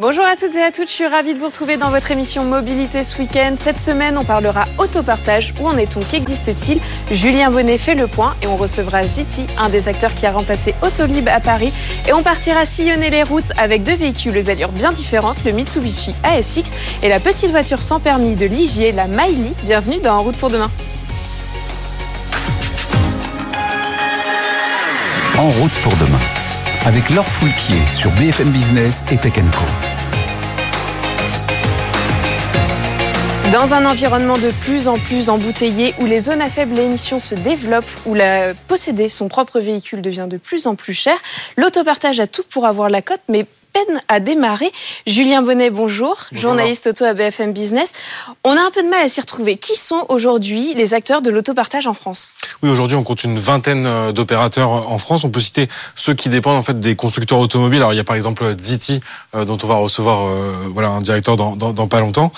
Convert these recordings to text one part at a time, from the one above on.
Bonjour à toutes et à toutes, je suis ravie de vous retrouver dans votre émission Mobilité ce week-end. Cette semaine, on parlera autopartage. Où en est-on? Qu'existe-t-il? Julien Bonnet fait le point et on recevra Ziti, un des acteurs qui a remplacé Autolib à Paris. Et on partira sillonner les routes avec deux véhicules aux allures bien différentes, le Mitsubishi ASX et la petite voiture sans permis de Ligier, la Miley. Bienvenue dans En route pour demain. En route pour demain, avec Laure Foulquier sur BFM Business et Tech Co. Dans un environnement de plus en plus embouteillé, où les zones à faible émission se développent, où la, posséder son propre véhicule devient de plus en plus cher, l'autopartage a tout pour avoir la cote, mais peine à démarrer. Julien Bonnet, bonjour, journaliste auto à BFM Business. On a un peu de mal à s'y retrouver. Qui sont aujourd'hui les acteurs de l'autopartage en France? Oui, aujourd'hui, on compte une vingtaine euh, d'opérateurs en France. On peut citer ceux qui dépendent en fait des constructeurs automobiles. Alors, il y a par exemple Ziti, euh, dont on va recevoir euh, voilà un directeur dans, dans, dans pas longtemps,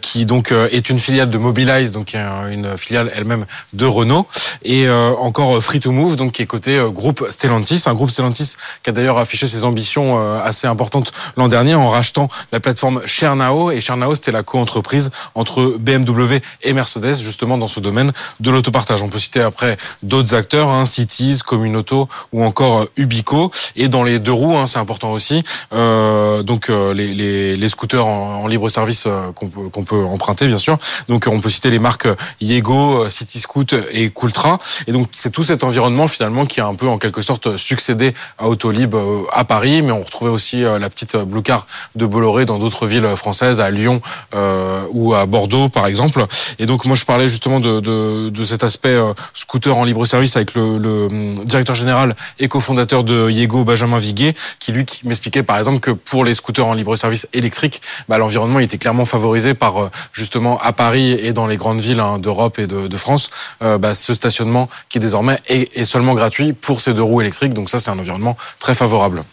qui donc est une filiale de Mobilize, donc une filiale elle-même de Renault, et encore Free to Move, donc qui est côté groupe Stellantis, un groupe Stellantis qui a d'ailleurs affiché ses ambitions assez importante l'an dernier en rachetant la plateforme Chernao. Et Chernao, c'était la co-entreprise entre BMW et Mercedes, justement dans ce domaine de l'autopartage. On peut citer après d'autres acteurs, hein, Cities, Communauto ou encore euh, Ubico. Et dans les deux roues, hein, c'est important aussi, euh, donc euh, les, scooters en, libre service qu'on peut, emprunter, bien sûr. Donc on peut citer les marques Yego, City Scoot et Cooltra. Et donc c'est tout cet environnement finalement qui a un peu en quelque sorte succédé à Autolib à Paris, mais on retrouvait aussi euh, la petite Blue Car de Bolloré dans d'autres villes françaises, à Lyon euh, ou à Bordeaux par exemple. Et donc moi je parlais justement de, cet aspect euh, scooter en libre service avec le, hum, directeur général et cofondateur de Yego, Benjamin Viguet, qui lui m'expliquait par exemple que pour les scooters en libre service électrique, bah, l'environnement était clairement favorisé par justement à Paris et dans les grandes villes hein, d'Europe et de, de France, bah, ce stationnement qui désormais est, est seulement gratuit pour ces deux roues électriques. Donc ça c'est un environnement très favorable.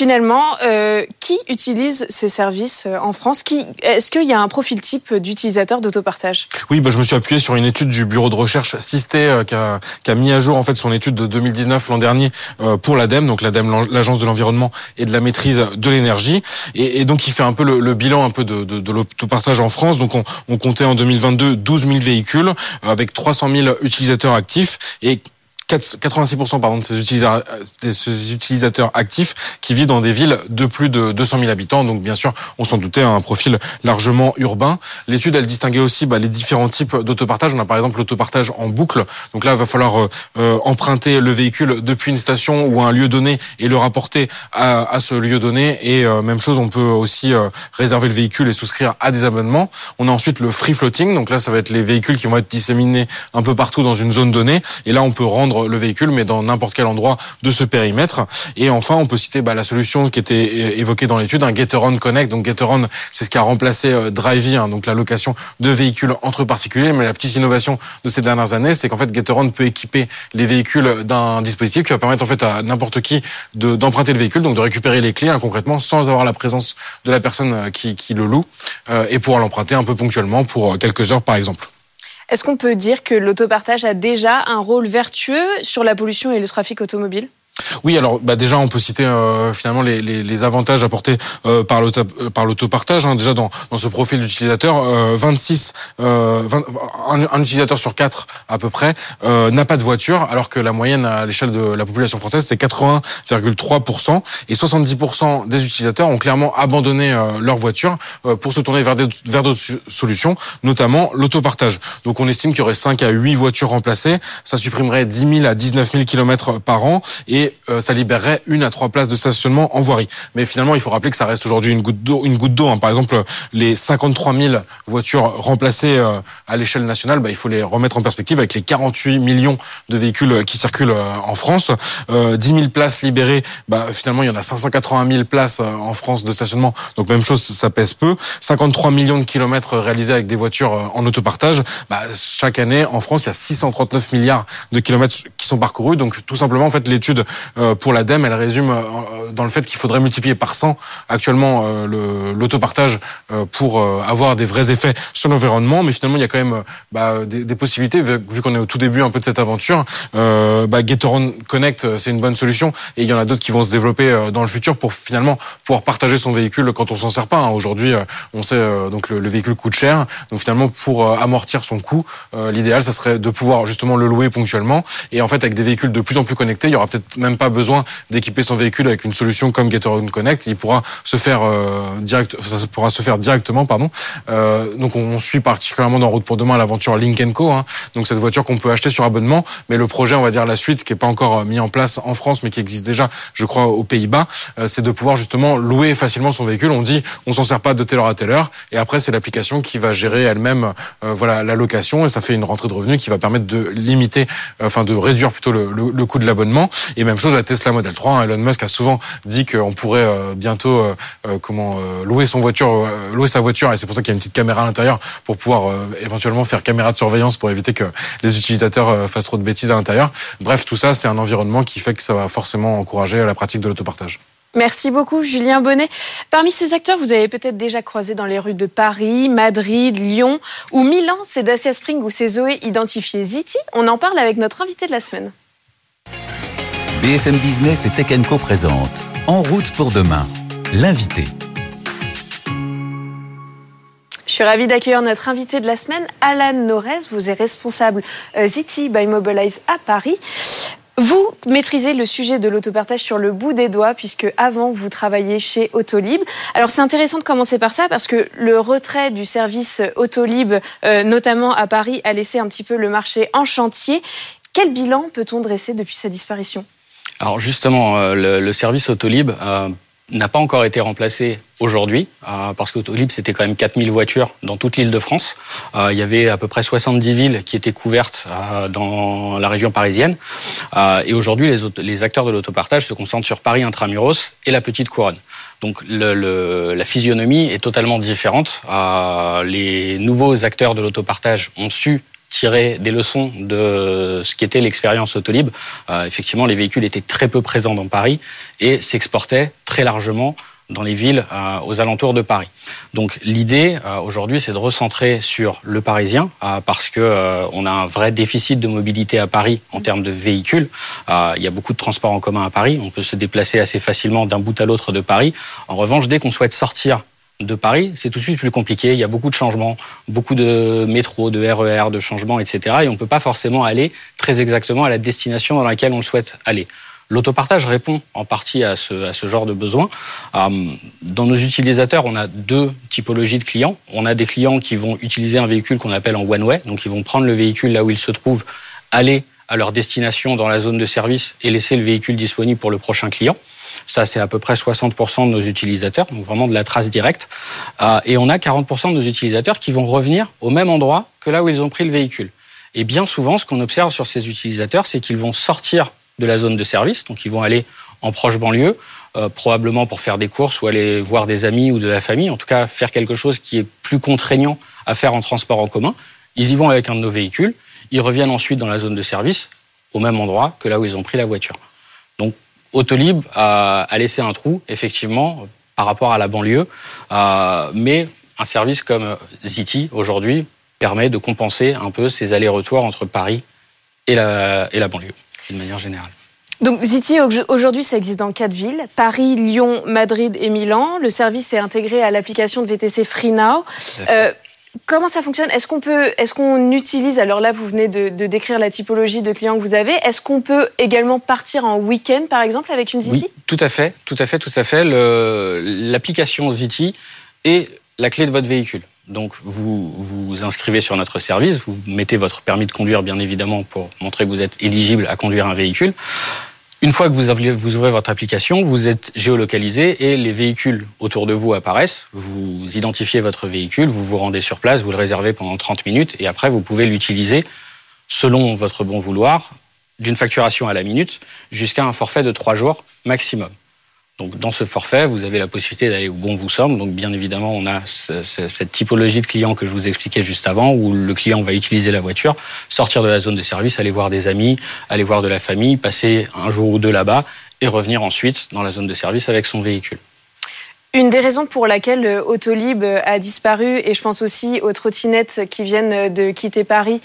Finalement, euh, qui utilise ces services euh, en France? Qui, Est-ce qu'il y a un profil type d'utilisateur d'autopartage? Oui, bah, je me suis appuyé sur une étude du bureau de recherche Sisté euh, qui, a, qui, a, mis à jour en fait son étude de 2019 l'an dernier euh, pour l'ADEME, donc l'ADEME, l'agence de l'environnement et de la maîtrise de l'énergie, et, et, donc il fait un peu le, le bilan un peu de, de, de l'autopartage en France. Donc on, on comptait en 2022 12 000 véhicules avec 300 000 utilisateurs actifs et 86% pardon, de ces utilisateurs, de ces utilisateurs actifs qui vivent dans des villes de plus de 200 000 habitants. Donc bien sûr, on s'en doutait, un profil largement urbain. L'étude, elle distinguait aussi bah, les différents types d'autopartage. On a par exemple l'autopartage en boucle. Donc là, il va falloir euh, euh, emprunter le véhicule depuis une station ou un lieu donné et le rapporter à, à ce lieu donné. Et euh, même chose, on peut aussi réserver le véhicule et souscrire à des abonnements. On a ensuite le free floating. Donc là, ça va être les véhicules qui vont être disséminés un peu partout dans une zone donnée. Et là, on peut rendre le véhicule, mais dans n'importe quel endroit de ce périmètre. Et enfin, on peut citer bah, la solution qui était évoquée dans l'étude, un Getaron Connect. Donc Getaron, c'est ce qui a remplacé euh, Drivey, hein, donc la location de véhicules entre particuliers. Mais la petite innovation de ces dernières années, c'est qu'en fait Getaron peut équiper les véhicules d'un dispositif qui va permettre en fait à n'importe qui d'emprunter le véhicule, donc de récupérer les clés hein, concrètement sans avoir la présence de la personne euh, qui, qui le loue euh, et pouvoir l'emprunter un peu ponctuellement pour quelques heures par exemple. Est-ce qu'on peut dire que l'autopartage a déjà un rôle vertueux sur la pollution et le trafic automobile? Oui, alors bah déjà on peut citer euh, finalement les, les, les, avantages apportés euh, par l'auto euh, par l'autopartage. Hein. Déjà dans, dans ce profil d'utilisateur, euh, 26 euh, un, utilisateur sur quatre à peu près n'a pas de voiture, alors que la moyenne à l'échelle de la population française c'est 80,3% et 70% des utilisateurs ont clairement abandonné leur voiture pour se tourner vers vers d'autres solutions, notamment l'autopartage. Donc on estime qu'il y aurait 5 à 8 voitures remplacées, ça supprimerait 10 000 à 19 000 kilomètres par an et euh, ça libérerait une à trois places de stationnement en voirie. Mais finalement, il faut rappeler que ça reste aujourd'hui une goutte d'eau. Une goutte d'eau. Hein. Par exemple, les 53 000 voitures remplacées euh, à l'échelle nationale, bah, il faut les remettre en perspective avec les 48 millions de véhicules qui circulent euh, en France. 10 000 places libérées, bah, finalement, il y en a 580 000 places en France de stationnement. Donc même chose, ça pèse peu. 53 millions de kilomètres réalisés avec des voitures en autopartage. Bah, chaque année, en France, il y a 639 milliards de kilomètres qui sont parcourus. Donc tout simplement, en fait, l'étude pour l'ADEME, elle résume dans le fait qu'il faudrait multiplier par 100 actuellement l'autopartage pour avoir des vrais effets sur l'environnement. Mais finalement, il y a quand même bah, des, des, possibilités, vu qu'on est au tout début un peu de cette aventure. Bah, Getoron Connect, c'est une bonne solution. Et il y en a d'autres qui vont se développer dans le futur pour finalement pouvoir partager son véhicule quand on s'en sert pas. Hein. Aujourd'hui, on sait donc le, véhicule coûte cher. Donc finalement, pour amortir son coût, l'idéal, ça serait de pouvoir justement le louer ponctuellement. Et en fait, avec des véhicules de plus en plus connectés, il y aura peut-être même pas besoin d'équiper son véhicule avec une solution comme GetAround Connect. Il pourra se faire euh, direct, ça pourra se faire directement, pardon. Euh, donc on suit particulièrement dans Route pour demain l'aventure Link Co. Hein. Donc cette voiture qu'on peut acheter sur abonnement, mais le projet, on va dire la suite, qui est pas encore euh, mis en place en France, mais qui existe déjà, je crois, aux Pays-Bas, c'est de pouvoir justement louer facilement son véhicule. On dit, on s'en sert pas de telle heure à telle heure, et après c'est l'application qui va gérer elle-même, voilà, la location, et ça fait une rentrée de revenus qui va permettre de limiter, enfin de réduire plutôt le, coût de l'abonnement. Même chose la Tesla Model 3. Hein. Elon Musk a souvent dit qu'on pourrait euh, bientôt euh, comment louer son voiture, louer sa voiture, et c'est pour ça qu'il y a une petite caméra à l'intérieur pour pouvoir éventuellement faire caméra de surveillance pour éviter que les utilisateurs fassent trop de bêtises à l'intérieur. Bref, tout ça, c'est un environnement qui fait que ça va forcément encourager la pratique de l'autopartage. Merci beaucoup, Julien Bonnet. Parmi ces acteurs, vous avez peut-être déjà croisé dans les rues de Paris, Madrid, Lyon ou Milan. C'est Dacia Spring ou c'est Zoé identifié Ziti. On en parle avec notre invité de la semaine. BFM Business et Tech Co présente En route pour demain, l'invité. Je suis ravie d'accueillir notre invité de la semaine, Alan Norès. Vous êtes responsable euh, Ziti by Mobilize à Paris. Vous maîtrisez le sujet de l'autopartage sur le bout des doigts, puisque avant, vous travailliez chez Autolib. Alors, c'est intéressant de commencer par ça, parce que le retrait du service Autolib, euh, notamment à Paris, a laissé un petit peu le marché en chantier. Quel bilan peut-on dresser depuis sa disparition? Alors, justement, euh, le, service Autolib euh, n'a pas encore été remplacé aujourd'hui, euh, parce qu'Autolib, c'était quand même 4000 voitures dans toute l'île de France. Il y avait à peu près 70 villes qui étaient couvertes dans la région parisienne. et aujourd'hui, les, acteurs de l'autopartage se concentrent sur Paris intramuros et la petite couronne. Donc la physionomie est totalement différente. les nouveaux acteurs de l'autopartage ont su tirer des leçons de ce qu'était l'expérience Autolib. Euh, effectivement, les véhicules étaient très peu présents dans Paris et s'exportaient très largement dans les villes euh, aux alentours de Paris. Donc l'idée euh, aujourd'hui, c'est de recentrer sur le Parisien parce que on a un vrai déficit de mobilité à Paris en termes de véhicules. il y a beaucoup de transports en commun à Paris. On peut se déplacer assez facilement d'un bout à l'autre de Paris. En revanche, dès qu'on souhaite sortir de Paris, c'est tout de suite plus compliqué. Il y a beaucoup de changements, beaucoup de métro, de RER, e de changements, etc. Et on ne peut pas forcément aller très exactement à la destination dans laquelle on le souhaite aller. L'autopartage répond en partie à ce, genre de besoin. Euh, dans nos utilisateurs, on a deux typologies de clients. On a des clients qui vont utiliser un véhicule qu'on appelle en one-way, donc ils vont prendre le véhicule là où il se trouve, aller à leur destination dans la zone de service et laisser le véhicule disponible pour le prochain client. Ça, c'est à peu près 60% de nos utilisateurs, donc vraiment de la trace directe. Euh, et on a 40% de nos utilisateurs qui vont revenir au même endroit que là où ils ont pris le véhicule. Et bien souvent, ce qu'on observe sur ces utilisateurs, c'est qu'ils vont sortir de la zone de service, donc ils vont aller en proche banlieue, euh, probablement pour faire des courses ou aller voir des amis ou de la famille, en tout cas faire quelque chose qui est plus contraignant à faire en transport en commun. Ils y vont avec un de nos véhicules, ils reviennent ensuite dans la zone de service, au même endroit que là où ils ont pris la voiture. Autolib a, laissé un trou, effectivement, par rapport à la banlieue. Euh, mais un service comme Ziti, aujourd'hui, permet de compenser un peu ces allers-retours entre Paris et la, et la banlieue, d'une manière générale. Donc Ziti, aujourd'hui, ça existe dans quatre villes Paris, Lyon, Madrid et Milan. Le service est intégré à l'application de VTC FreeNow. Comment ça fonctionne? Est-ce qu'on peut, est-ce qu'on utilise Alors là, vous venez de, décrire la typologie de clients que vous avez. Est-ce qu'on peut également partir en week-end, par exemple, avec une Ziti? Oui, tout à fait, tout à fait, tout à fait. L'application Ziti est la clé de votre véhicule. Donc vous vous inscrivez sur notre service, vous mettez votre permis de conduire, bien évidemment, pour montrer que vous êtes éligible à conduire un véhicule. Une fois que vous, ouvrez votre application, vous êtes géolocalisé et les véhicules autour de vous apparaissent. Vous identifiez votre véhicule, vous vous rendez sur place, vous le réservez pendant 30 minutes et après vous pouvez l'utiliser selon votre bon vouloir d'une facturation à la minute jusqu'à un forfait de 3 jours maximum. Donc dans ce forfait, vous avez la possibilité d'aller où bon vous sommes. Donc bien évidemment, on a cette typologie de client que je vous expliquais juste avant, où le client va utiliser la voiture, sortir de la zone de service, aller voir des amis, aller voir de la famille, passer un jour ou deux là-bas et revenir ensuite dans la zone de service avec son véhicule. Une des raisons pour laquelle euh, Autolib euh, a disparu, et je pense aussi aux trottinettes qui viennent euh, de quitter Paris,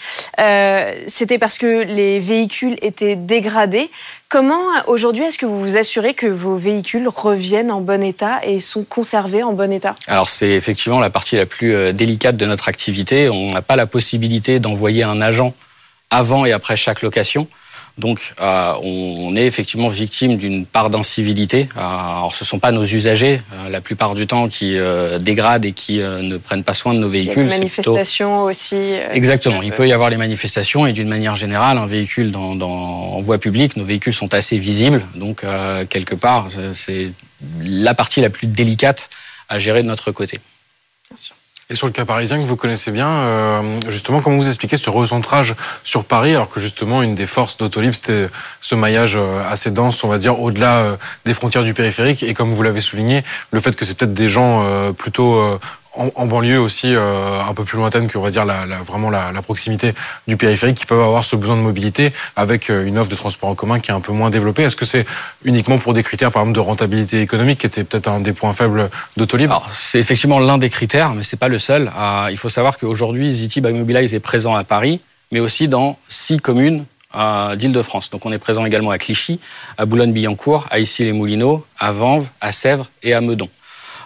c'était parce que les véhicules étaient dégradés. Comment aujourd'hui est-ce que vous vous assurez que vos véhicules reviennent en bon état et sont conservés en bon état? Alors c'est effectivement la partie la plus délicate de notre activité. On n'a pas la possibilité d'envoyer un agent avant et après chaque location. Donc, euh, on est effectivement victime d'une part d'incivilité. Euh, alors, ce ne sont pas nos usagers, euh, la plupart du temps, qui dégradent et qui ne prennent pas soin de nos véhicules. Il y a des manifestations aussi. Exactement. Il peut y avoir les manifestations et d'une manière générale, un véhicule dans, en voie publique, nos véhicules sont assez visibles. Donc, quelque part, c'est la partie la plus délicate à gérer de notre côté. Bien sûr. Et sur le cas parisien que vous connaissez bien, euh, justement, comment vous expliquez ce recentrage sur Paris, alors que justement une des forces d'Autolib, c'était ce maillage euh, assez dense, on va dire, au-delà euh, des frontières du périphérique, et comme vous l'avez souligné, le fait que c'est peut-être des gens plutôt en, banlieue aussi euh, un peu plus lointaine que on va dire la, vraiment la, proximité du périphérique qui peuvent avoir ce besoin de mobilité avec euh, une offre de transport en commun qui est un peu moins développée. Est-ce que c'est uniquement pour des critères par exemple de rentabilité économique qui était peut-être un des points faibles d'Autolib C'est effectivement l'un des critères, mais c'est pas le seul. Euh, il faut savoir qu'aujourd'hui Ziti by Mobilize est présent à Paris, mais aussi dans six communes d'Île-de-France. Donc on est présent également à Clichy, à Boulogne-Billancourt, à Issy-les-Moulineaux, à Vanves, à Sèvres et à Meudon.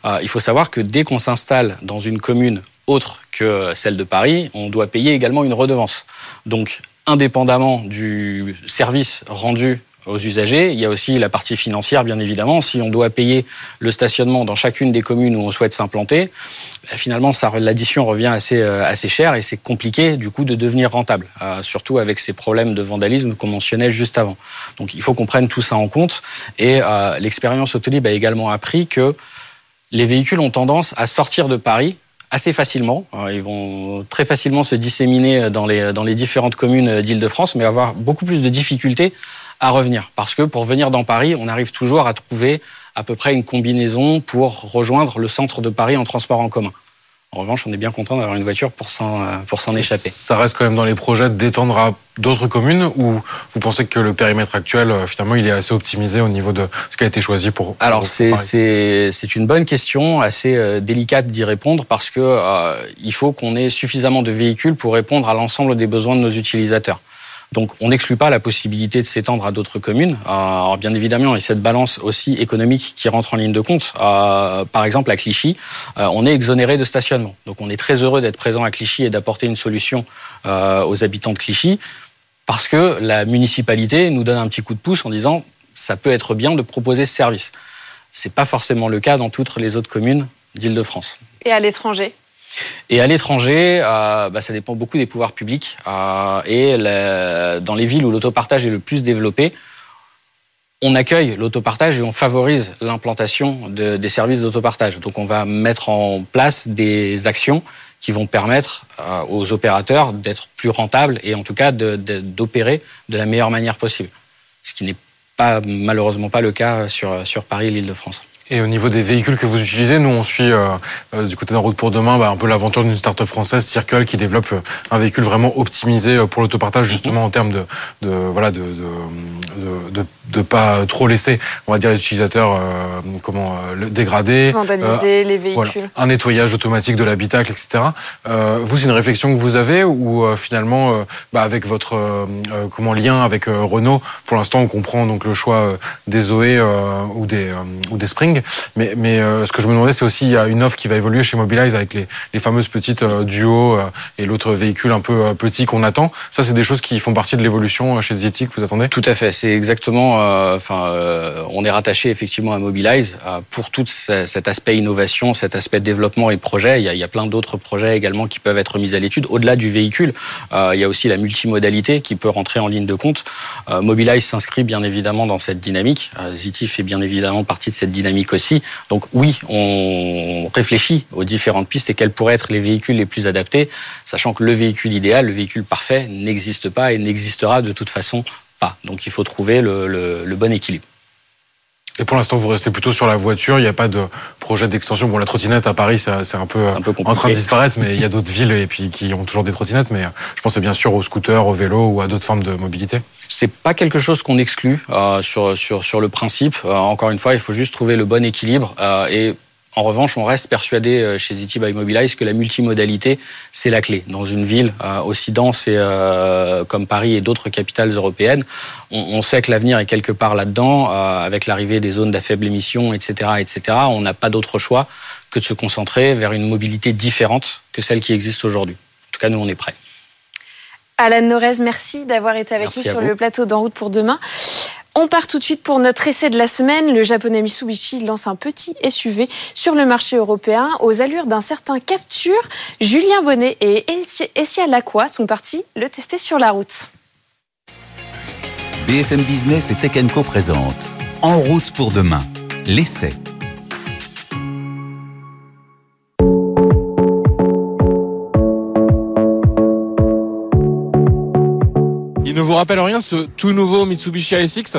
Euh, il faut savoir que dès qu'on s'installe dans une commune autre que celle de Paris, on doit payer également une redevance. Donc, indépendamment du service rendu aux usagers. Il y a aussi la partie financière, bien évidemment. Si on doit payer le stationnement dans chacune des communes où on souhaite s'implanter, ben, finalement, l'addition revient assez, euh, assez cher et c'est compliqué, du coup, de devenir rentable, euh, surtout avec ces problèmes de vandalisme qu'on mentionnait juste avant. Donc, il faut qu'on prenne tout ça en compte. Et l'expérience Autolib a également appris que les véhicules ont tendance à sortir de Paris assez facilement. Ils vont très facilement se disséminer dans les, dans les différentes communes d'Île-de-France, mais avoir beaucoup plus de difficultés à revenir. Parce que pour venir dans Paris, on arrive toujours à trouver à peu près une combinaison pour rejoindre le centre de Paris en transport en commun. En revanche, on est bien content d'avoir une voiture pour s'en euh, pour s'en échapper. Ça reste quand même dans les projets d'étendre à d'autres communes ou vous pensez que le périmètre actuel euh, finalement il est assez optimisé au niveau de ce qui a été choisi pour Alors c'est c'est c'est une bonne question assez euh, délicate d'y répondre parce que il faut qu'on ait suffisamment de véhicules pour répondre à l'ensemble des besoins de nos utilisateurs. Donc on n'exclut pas la possibilité de s'étendre à d'autres communes. Euh, alors bien évidemment, il y a cette balance aussi économique qui rentre en ligne de compte. Euh, par exemple, à Clichy, euh, on est exonéré de stationnement. Donc on est très heureux d'être présent à Clichy et d'apporter une solution aux habitants de Clichy parce que la municipalité nous donne un petit coup de pouce en disant ça peut être bien de proposer ce service. C'est pas forcément le cas dans toutes les autres communes d'Île-de-France. Et à l'étranger? Et à l'étranger, euh, bah, ça dépend beaucoup des pouvoirs publics. Euh, et dans les villes où l'autopartage est le plus développé, on accueille l'autopartage et on favorise l'implantation des services d'autopartage. Donc on va mettre en place des actions qui vont permettre euh, aux opérateurs d'être plus rentables et en tout cas d'opérer de, la meilleure manière possible. Ce qui n'est malheureusement pas le cas sur, sur Paris et l'Île-de-France. Et au niveau des véhicules que vous utilisez, nous on suit euh, euh, du côté d'un route pour demain bah, un peu l'aventure d'une start-up française, Circle, qui développe euh, un véhicule vraiment optimisé pour l'autopartage justement en termes de, de voilà de, de, de, de, pas trop laisser, on va dire les utilisateurs comment le dégrader, vandaliser les véhicules, un nettoyage automatique de l'habitacle, etc. vous c'est une réflexion que vous avez ou finalement bah, avec votre comment lien avec Renault, pour l'instant on comprend donc le choix des Zoé ou des ou des Spring mais, euh, ce que je me demandais, c'est aussi il y a une offre qui va évoluer chez Mobilize avec les, fameuses petites euh, duos euh, et l'autre véhicule un peu petit qu'on attend. Ça, c'est des choses qui font partie de l'évolution chez Zeti que vous attendez? Tout à fait. C'est exactement. Enfin, on est rattaché effectivement à Mobilize pour tout cet aspect innovation, cet aspect développement et projet. Il y a, il y a plein d'autres projets également qui peuvent être mis à l'étude. Au-delà du véhicule, il y a aussi la multimodalité qui peut rentrer en ligne de compte. Mobilize s'inscrit bien évidemment dans cette dynamique. Ziti fait bien évidemment partie de cette dynamique aussi. Donc oui, on réfléchit aux différentes pistes et quels pourraient être les véhicules les plus adaptés, sachant que le véhicule idéal, le véhicule parfait n'existe pas et n'existera de toute façon pas. Donc il faut trouver le, bon équilibre. Et pour l'instant, vous restez plutôt sur la voiture. Il n'y a pas de projet d'extension. Bon, la trottinette à Paris, c'est un peu, un peu en train de disparaître, mais il y a d'autres villes et puis qui ont toujours des trottinettes. Mais je pensais bien sûr aux scooters, aux vélos ou à d'autres formes de mobilité. C'est pas quelque chose qu'on exclut euh, sur, sur, sur le principe. Euh, encore une fois, il faut juste trouver le bon équilibre euh, et en revanche, on reste persuadé euh, chez Ziti by Mobilize que la multimodalité, c'est la clé. Dans une ville euh, aussi dense et, euh, comme Paris et d'autres capitales européennes, on, sait que l'avenir est quelque part là-dedans, avec l'arrivée des zones d'à faible émission, etc., etc. On n'a pas d'autre choix que de se concentrer vers une mobilité différente que celle qui existe aujourd'hui. En tout cas, nous, on est prêts. Alan Norez, merci d'avoir été avec nous sur le plateau d'En route pour demain. On part tout de suite pour notre essai de la semaine. Le japonais Mitsubishi lance un petit SUV sur le marché européen aux allures d'un certain Capture. Julien Bonnet et Essia Lacroix sont partis le tester sur la route. BFM Business et Tech Co présente En route pour demain, l'essai. Rappelle rien ce tout nouveau Mitsubishi ASX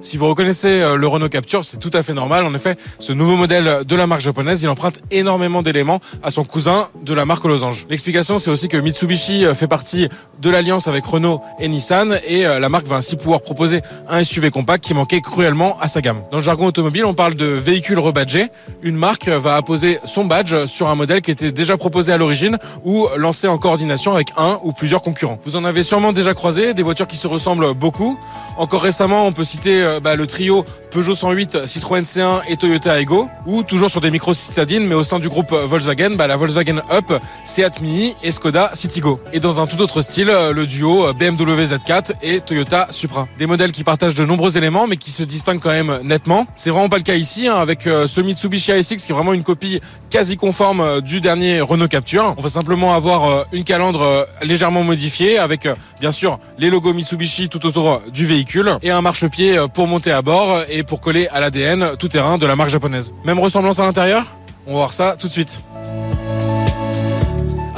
si vous reconnaissez euh, le Renault Capture, c'est tout à fait normal. En effet, ce nouveau modèle de la marque japonaise, il emprunte énormément d'éléments à son cousin de la marque Losange. L'explication, c'est aussi que Mitsubishi euh, fait partie de l'alliance avec Renault et Nissan et euh, la marque va ainsi pouvoir proposer un SUV compact qui manquait cruellement à sa gamme. Dans le jargon automobile, on parle de véhicule rebadgé. Une marque va apposer son badge sur un modèle qui était déjà proposé à l'origine ou lancé en coordination avec un ou plusieurs concurrents. Vous en avez sûrement déjà croisé, des voitures qui se ressemblent beaucoup. Encore récemment, on peut citer bah, le trio Peugeot 108, Citroën C1 et Toyota Aygo, ou toujours sur des micros citadines, mais au sein du groupe Volkswagen, bah, la Volkswagen Up, Seat Mini et Skoda Citigo. Et dans un tout autre style, euh, le duo BMW Z4 et Toyota Supra. Des modèles qui partagent de nombreux éléments, mais qui se distinguent quand même nettement. C'est vraiment pas le cas ici, hein, avec euh, ce Mitsubishi ASX qui est vraiment une copie quasi conforme du dernier Renault Capture. On va simplement avoir une calandre légèrement modifiée, avec bien sûr les logos Mitsubishi tout autour du véhicule et un marchepied pour monter à bord et pour coller à l'ADN tout terrain de la marque japonaise. Même ressemblance à l'intérieur? On va voir ça tout de suite.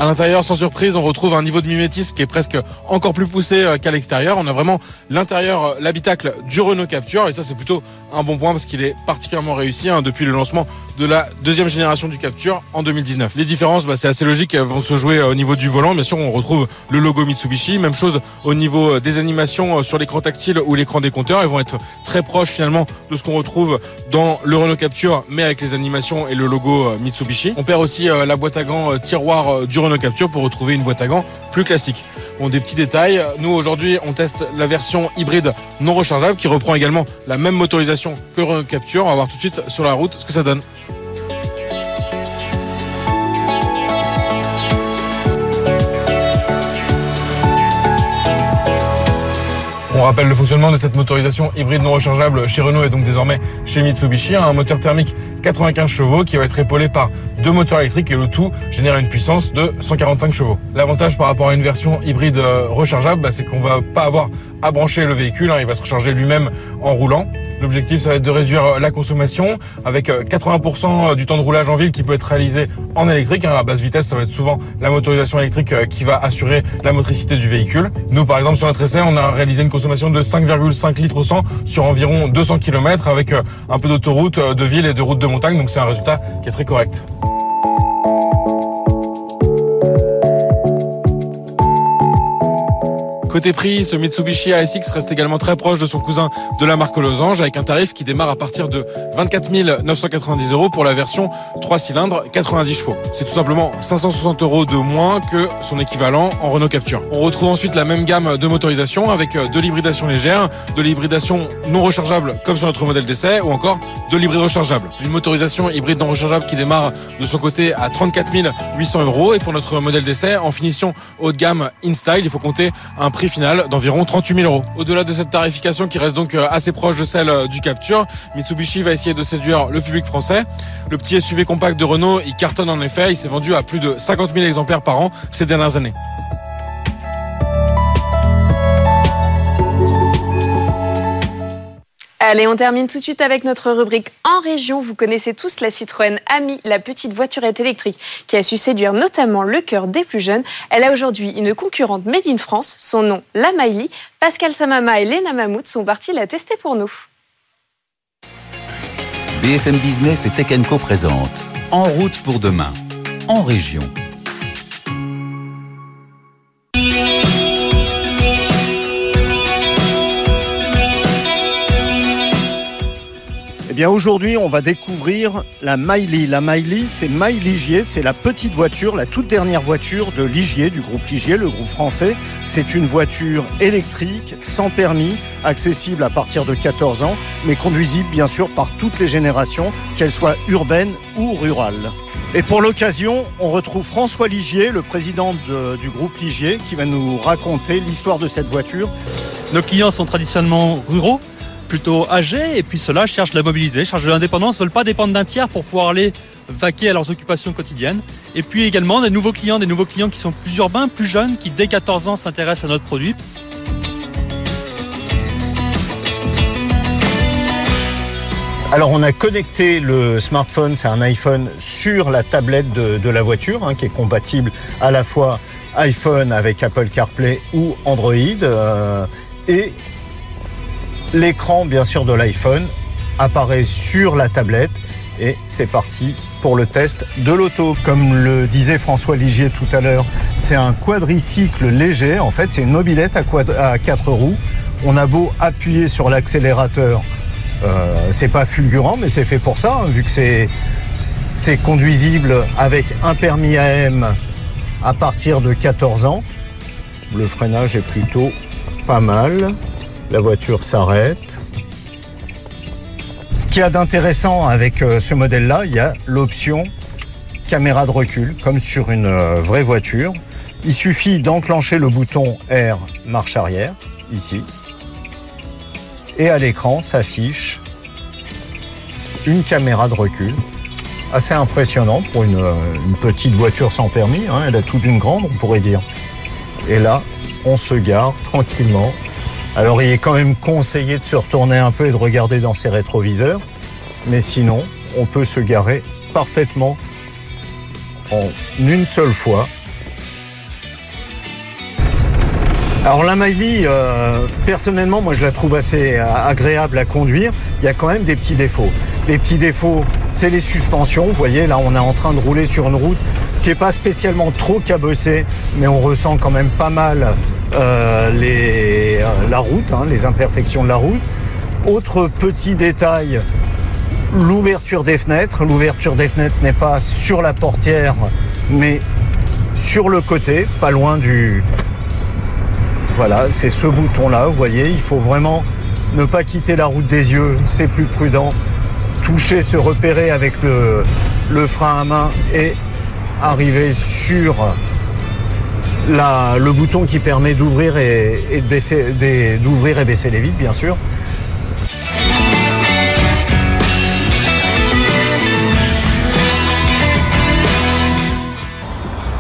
À l'intérieur, sans surprise, on retrouve un niveau de mimétisme qui est presque encore plus poussé euh, qu'à l'extérieur. On a vraiment l'intérieur, euh, l'habitacle du Renault Capture et ça c'est plutôt un bon point parce qu'il est particulièrement réussi hein, depuis le lancement de la deuxième génération du Capture en 2019. Les différences, bah, c'est assez logique, elles vont se jouer euh, au niveau du volant. Bien sûr, on retrouve le logo Mitsubishi. Même chose au niveau des animations sur l'écran tactile ou l'écran des compteurs. Elles vont être très proches finalement de ce qu'on retrouve dans le Renault Capture, mais avec les animations et le logo Mitsubishi. On perd aussi la boîte à gants tiroir du Renault Capture pour retrouver une boîte à gants plus classique. Bon, des petits détails. Nous, aujourd'hui, on teste la version hybride non rechargeable qui reprend également la même motorisation que Renault Capture. On va voir tout de suite sur la route ce que ça donne. On rappelle le fonctionnement de cette motorisation hybride non rechargeable chez Renault et donc désormais chez Mitsubishi. Un moteur thermique 95 chevaux qui va être épaulé par deux moteurs électriques et le tout génère une puissance de 145 chevaux. L'avantage par rapport à une version hybride euh, rechargeable, bah, c'est qu'on va pas avoir à brancher le véhicule, hein. il va se recharger lui-même en roulant. L'objectif, ça va être de réduire la consommation avec 80% euh, du temps de roulage en ville qui peut être réalisé en électrique. À basse vitesse, ça va être souvent la motorisation électrique euh, qui va assurer la motricité du véhicule. Nous, par exemple, sur notre essai, on a réalisé une consommation de 5,5 litres au 100 sur environ 200 km avec euh, un peu d'autoroute, de ville et de route de montagne. Donc c'est un résultat qui est très correct. Côté prix, ce Mitsubishi ASX reste également très proche de son cousin de la marque Losange avec un tarif qui démarre à partir de 24 990 euros pour la version 3 cylindres 90 chevaux. C'est tout simplement 560 euros de moins que son équivalent en Renault Capture. On retrouve ensuite la même gamme de motorisation avec de l'hybridation légère, de l'hybridation non rechargeable comme sur notre modèle d'essai ou encore de l'hybride rechargeable. Une motorisation hybride non rechargeable qui démarre de son côté à 34 800 euros et pour notre modèle d'essai en finition haut de gamme InStyle, il faut compter un prix final d'environ 38 000 euros. Au-delà de cette tarification qui reste donc euh, assez proche de celle euh, du Capture, Mitsubishi va essayer de séduire le public français. Le petit SUV compact de Renault, il cartonne en effet, il s'est vendu à plus de 50 000 exemplaires par an ces dernières années. Allez, on termine tout de suite avec notre rubrique En région. Vous connaissez tous la Citroën Ami, la petite voiturette électrique qui a su séduire notamment le cœur des plus jeunes. Elle a aujourd'hui une concurrente Made in France. Son nom, la Miley. Pascal Samama et Lena Mamoud sont partis la tester pour nous. BFM Business et Tech Co En route pour demain, en région. Aujourd'hui, on va découvrir la Miley. La Miley, c'est My Ligier, c'est la petite voiture, la toute dernière voiture de Ligier, du groupe Ligier, le groupe français. C'est une voiture électrique, sans permis, accessible à partir de 14 ans, mais conduisible bien sûr par toutes les générations, qu'elles soient urbaines ou rurales. Et pour l'occasion, on retrouve François Ligier, le président de- du groupe Ligier, qui va nous raconter l'histoire de cette voiture. Nos clients sont traditionnellement ruraux, plutôt âgés, et puis ceux-là cherchent la mobilité, cherchent de l'indépendance, ne veulent pas dépendre d'un tiers pour pouvoir aller vaquer à leurs occupations quotidiennes. Et puis également des nouveaux clients, des nouveaux clients qui sont plus urbains, plus jeunes, qui dès 14 ans s'intéressent à notre produit. Alors on a connecté le smartphone, c'est un iPhone, sur la tablette de, de la voiture, hein, qui est compatible à la fois iPhone avec Apple CarPlay ou Android. euh, et l'écran, bien sûr, de l'iPhone apparaît sur la tablette. Et c'est parti pour le test de l'auto. Comme le disait François Ligier tout à l'heure, c'est un quadricycle léger. En fait, c'est une mobilette à, quatre roues. On a beau appuyer sur l'accélérateur, euh, c'est pas fulgurant, mais c'est fait pour ça, hein, vu que c'est c'est conduisible avec un permis AM à partir de 14 ans. Le freinage est plutôt pas mal. La voiture s'arrête. Ce qu'il y a d'intéressant avec euh, ce modèle-là, il y a l'option caméra de recul, comme sur une euh, vraie voiture. Il suffit d'enclencher le bouton R marche arrière, ici, et à l'écran s'affiche une caméra de recul. Assez impressionnant pour une, euh, petite voiture sans permis. hein. Elle a toute une grande, on pourrait dire. Et là, on se gare tranquillement. Alors, il est quand même conseillé de se retourner un peu et de regarder dans ses rétroviseurs. Mais sinon, on peut se garer parfaitement en une seule fois. Alors la Miley, euh, personnellement, moi je la trouve assez euh, agréable à conduire. Il y a quand même des petits défauts. Les petits défauts, c'est les suspensions. Vous voyez, là on est en train de rouler sur une route qui n'est pas spécialement trop cabossée, mais on ressent quand même pas mal euh, la route, hein, les imperfections de la route. Autre petit détail, l'ouverture des fenêtres. L'ouverture des fenêtres n'est pas sur la portière, mais sur le côté, pas loin du, voilà, c'est ce bouton-là, vous voyez, il faut vraiment ne pas quitter la route des yeux, c'est plus prudent. Toucher, se repérer avec le, le frein à main et arriver sur le bouton qui permet d'ouvrir et, baisser, d'ouvrir et baisser les vitres, bien sûr.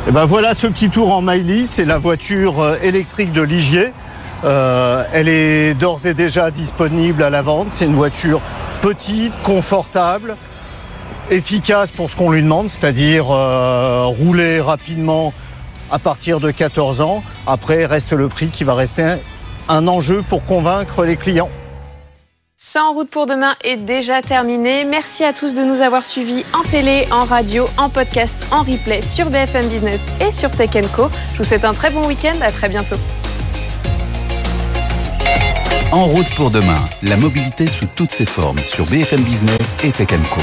Et ben voilà ce petit tour en Miley, c'est la voiture euh, électrique de Ligier. Euh, elle est d'ores et déjà disponible à la vente. C'est une voiture petite, confortable, efficace pour ce qu'on lui demande, c'est-à-dire euh, rouler rapidement à partir de 14 ans. Après, reste le prix qui va rester un enjeu pour convaincre les clients. Ça en route pour demain est déjà terminé. Merci à tous de nous avoir suivis en télé, en radio, en podcast, en replay sur BFM Business et sur Tech Co. Je vous souhaite un très bon week-end. À très bientôt. En route pour demain, la mobilité sous toutes ses formes sur BFM Business et Tech Co.